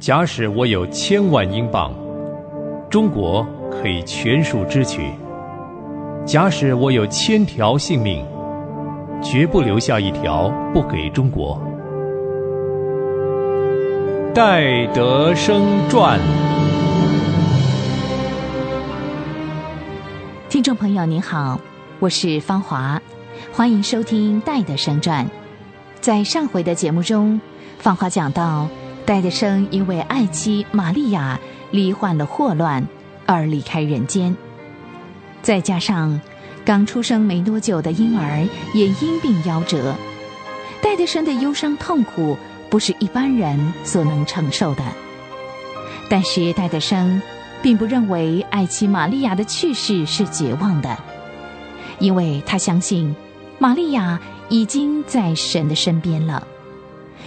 假使我有千万英镑，中国可以全数支取；假使我有千条性命，绝不留下一条不给中国。戴德生传。听众朋友您好，我是芳华，欢迎收听戴德生传。在上回的节目中，芳华讲到。戴德生因为爱妻玛利亚罹患了霍乱而离开人间，再加上刚出生没多久的婴儿也因病夭折，戴德生的忧伤痛苦不是一般人所能承受的。但是戴德生并不认为爱妻玛利亚的去世是绝望的，因为他相信玛利亚已经在神的身边了，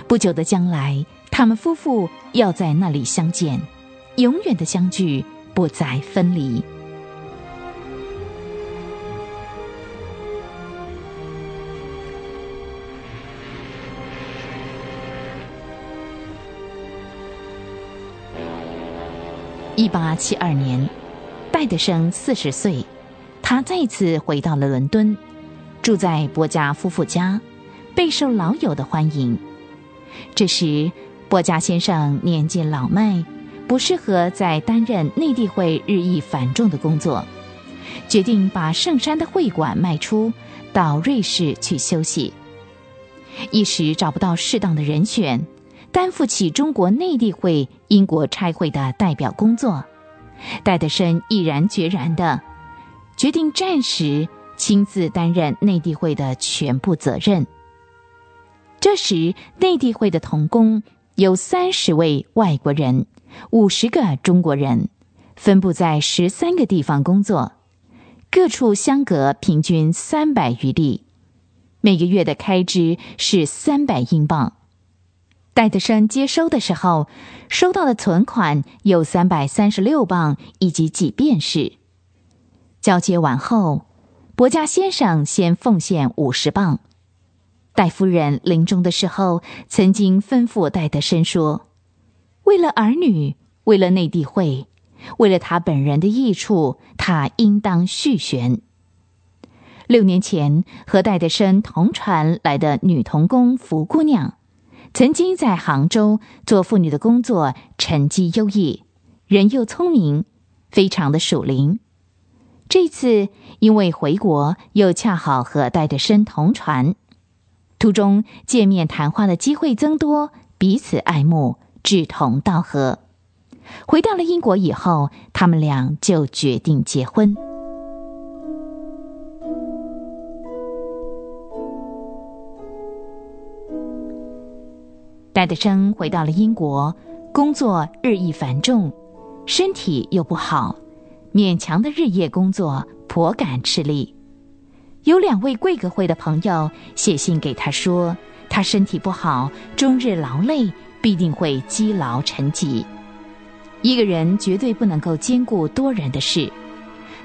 不久的将来。他们夫妇要在那里相见，永远的相聚，不再分离。一八七二年，戴德生四十岁，他再次回到了伦敦，住在伯家夫妇家，备受老友的欢迎。这时。波家先生年近老迈，不适合再担任内地会日益繁重的工作，决定把圣山的会馆卖出，到瑞士去休息。一时找不到适当的人选，担负起中国内地会英国差会的代表工作，戴德生毅然决然的决定暂时亲自担任内地会的全部责任。这时，内地会的童工。有三十位外国人，五十个中国人，分布在十三个地方工作，各处相隔平均三百余里，每个月的开支是三百英镑。戴德生接收的时候，收到的存款有三百三十六镑以及几便士。交接完后，伯家先生先奉献五十镑。戴夫人临终的时候，曾经吩咐戴德生说：“为了儿女，为了内地会，为了他本人的益处，他应当续弦。”六年前和戴德生同船来的女童工福姑娘，曾经在杭州做妇女的工作，成绩优异，人又聪明，非常的属灵。这次因为回国，又恰好和戴德生同船。途中见面谈话的机会增多，彼此爱慕，志同道合。回到了英国以后，他们俩就决定结婚。戴德生回到了英国，工作日益繁重，身体又不好，勉强的日夜工作，颇感吃力。有两位贵格会的朋友写信给他说，他身体不好，终日劳累，必定会积劳成疾。一个人绝对不能够兼顾多人的事，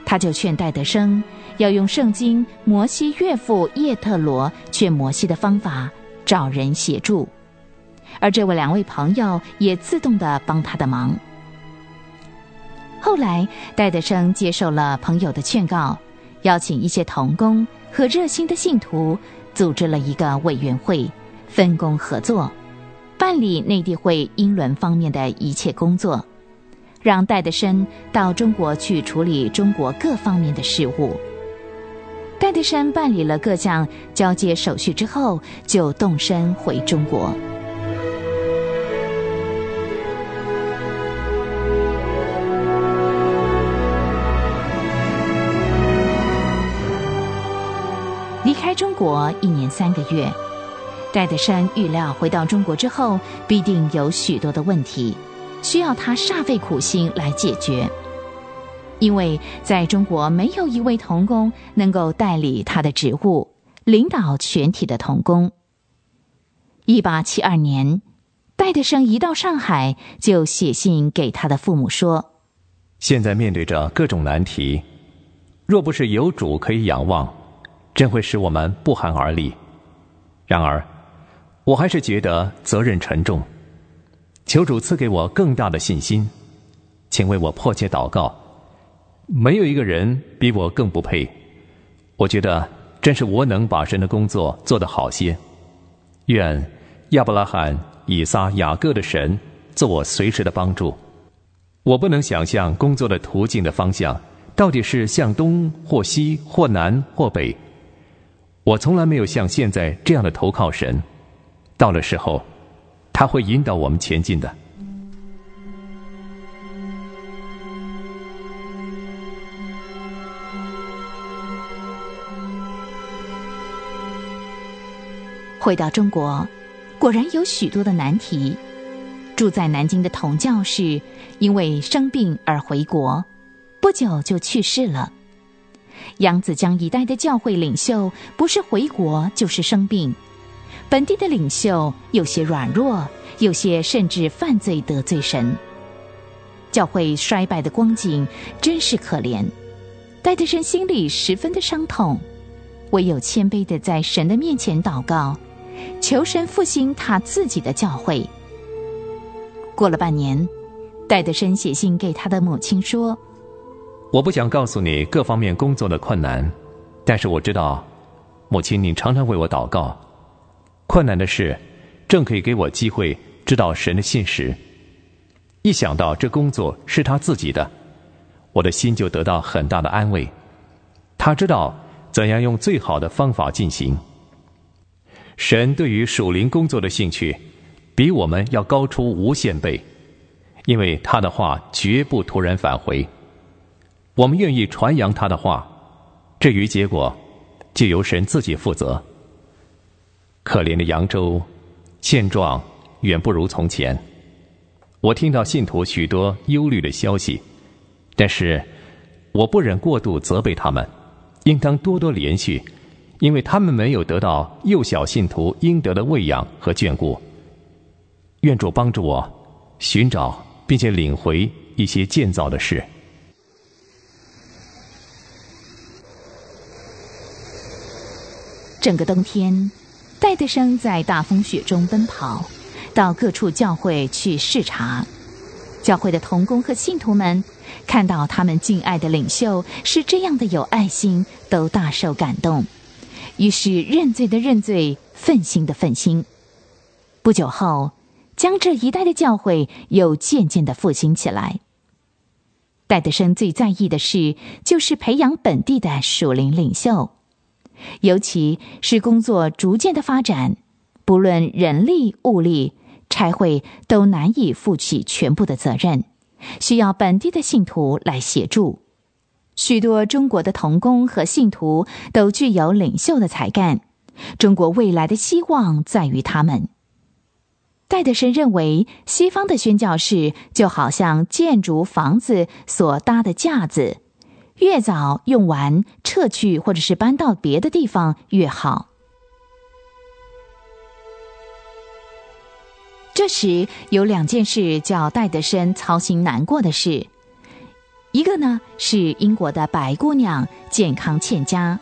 他就劝戴德生要用圣经摩西岳父叶特罗劝摩西的方法，找人协助。而这位两位朋友也自动的帮他的忙。后来，戴德生接受了朋友的劝告。邀请一些童工和热心的信徒，组织了一个委员会，分工合作，办理内地会英伦方面的一切工作，让戴德生到中国去处理中国各方面的事务。戴德生办理了各项交接手续之后，就动身回中国。国一年三个月，戴德生预料回到中国之后，必定有许多的问题，需要他煞费苦心来解决。因为在中国没有一位童工能够代理他的职务，领导全体的童工。一八七二年，戴德生一到上海，就写信给他的父母说：“现在面对着各种难题，若不是有主可以仰望。”真会使我们不寒而栗。然而，我还是觉得责任沉重。求主赐给我更大的信心，请为我迫切祷告。没有一个人比我更不配。我觉得真是我能把神的工作做得好些。愿亚伯拉罕、以撒、雅各的神做我随时的帮助。我不能想象工作的途径的方向到底是向东或西或南或北。我从来没有像现在这样的投靠神。到了时候。他会引导我们前进的。回到中国，果然有许多的难题。住在南京的童教士因为生病而回国，不久就去世了。扬子江一带的教会领袖，不是回国就是生病。本地的领袖有些软弱，有些甚至犯罪得罪神。教会衰败的光景真是可怜，戴德生心里十分的伤痛，唯有谦卑的在神的面前祷告，求神复兴他自己的教会。过了半年，戴德生写信给他的母亲说：“我不想告诉你各方面工作的困难，但是我知道，母亲你常常为我祷告。”困难的事，正可以给我机会知道神的信实。一想到这工作是他自己的，我的心就得到很大的安慰。他知道怎样用最好的方法进行。神对于属灵工作的兴趣，比我们要高出无限倍，因为他的话绝不突然返回。我们愿意传扬他的话，至于结果，就由神自己负责。可怜的扬州，现状远不如从前。我听到信徒许多忧虑的消息，但是我不忍过度责备他们，应当多多连续，因为他们没有得到幼小信徒应得的喂养和眷顾。愿主帮助我寻找并且领回一些建造的事。整个冬天。戴德生在大风雪中奔跑，到各处教会去视察。教会的童工和信徒们看到他们敬爱的领袖是这样的有爱心，都大受感动。于是认罪的认罪，愤心的愤心。不久后，江浙一带的教会又渐渐的复兴起来。戴德生最在意的事，就是培养本地的属灵领袖。尤其是工作逐渐的发展，不论人力物力，差会都难以负起全部的责任，需要本地的信徒来协助。许多中国的童工和信徒都具有领袖的才干，中国未来的希望在于他们。戴德生认为，西方的宣教士就好像建筑房子所搭的架子。越早用完撤去，或者是搬到别的地方越好。这时有两件事叫戴德生操心难过的事，一个呢是英国的白姑娘健康欠佳，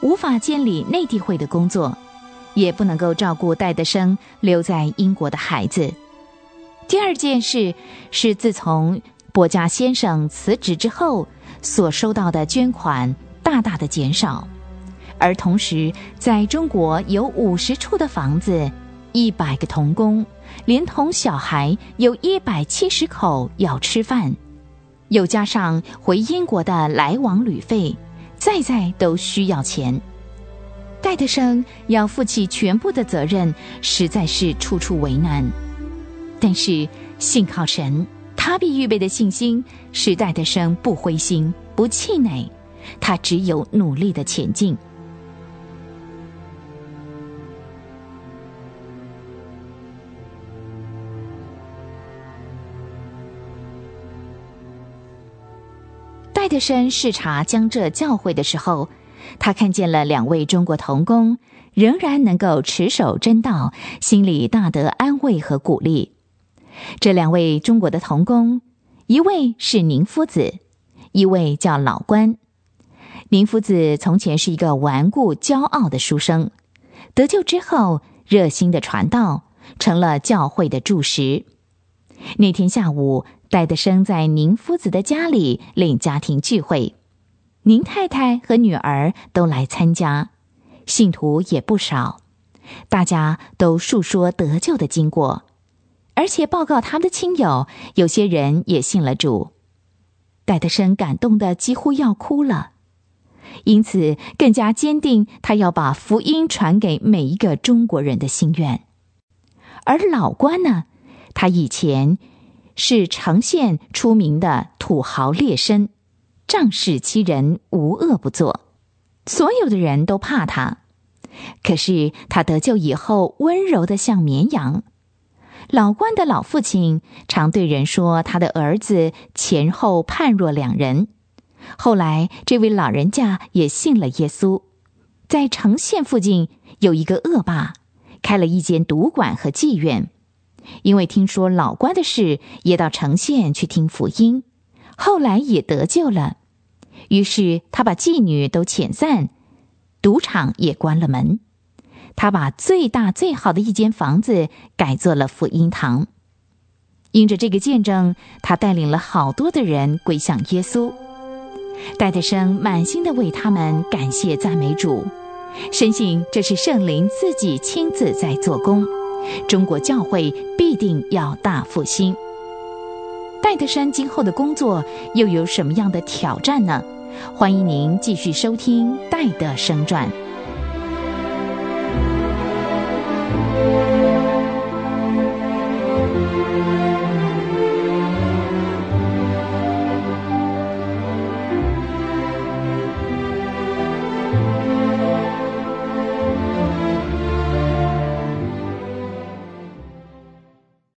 无法监理内地会的工作，也不能够照顾戴德生留在英国的孩子。第二件事是自从波家先生辞职之后。所收到的捐款大大的减少，而同时在中国有五十处的房子，一百个童工，连同小孩有一百七十口要吃饭，又加上回英国的来往旅费，再再都需要钱。戴德生要负起全部的责任，实在是处处为难。但是信靠神。必预备的信心使戴德生不灰心、不气馁，他只有努力的前进。戴德生视察江浙教会的时候，他看见了两位中国童工仍然能够持守真道，心里大得安慰和鼓励。这两位中国的童工，一位是宁夫子，一位叫老关。宁夫子从前是一个顽固骄傲的书生，得救之后热心的传道，成了教会的柱石。那天下午，戴德生在宁夫子的家里领家庭聚会，宁太太和女儿都来参加，信徒也不少，大家都述说得救的经过，而且报告他们的亲友，有些人也信了主。戴德生感动的几乎要哭了，因此更加坚定他要把福音传给每一个中国人的心愿。而老关呢？他以前是城县出名的土豪劣绅，仗势欺人，无恶不作，所有的人都怕他。可是他得救以后，温柔的像绵羊。老关的老父亲常对人说，他的儿子前后判若两人。后来这位老人家也信了耶稣，在城县附近有一个恶霸，开了一间赌馆和妓院。因为听说老关的事，也到城县去听福音，后来也得救了。于是他把妓女都遣散，赌场也关了门。他把最大最好的一间房子改做了福音堂。因着这个见证，他带领了好多的人归向耶稣。戴德生满心的为他们感谢赞美主，深信这是圣灵自己亲自在做工。中国教会必定要大复兴。戴德山今后的工作又有什么样的挑战呢？欢迎您继续收听《戴德生传》。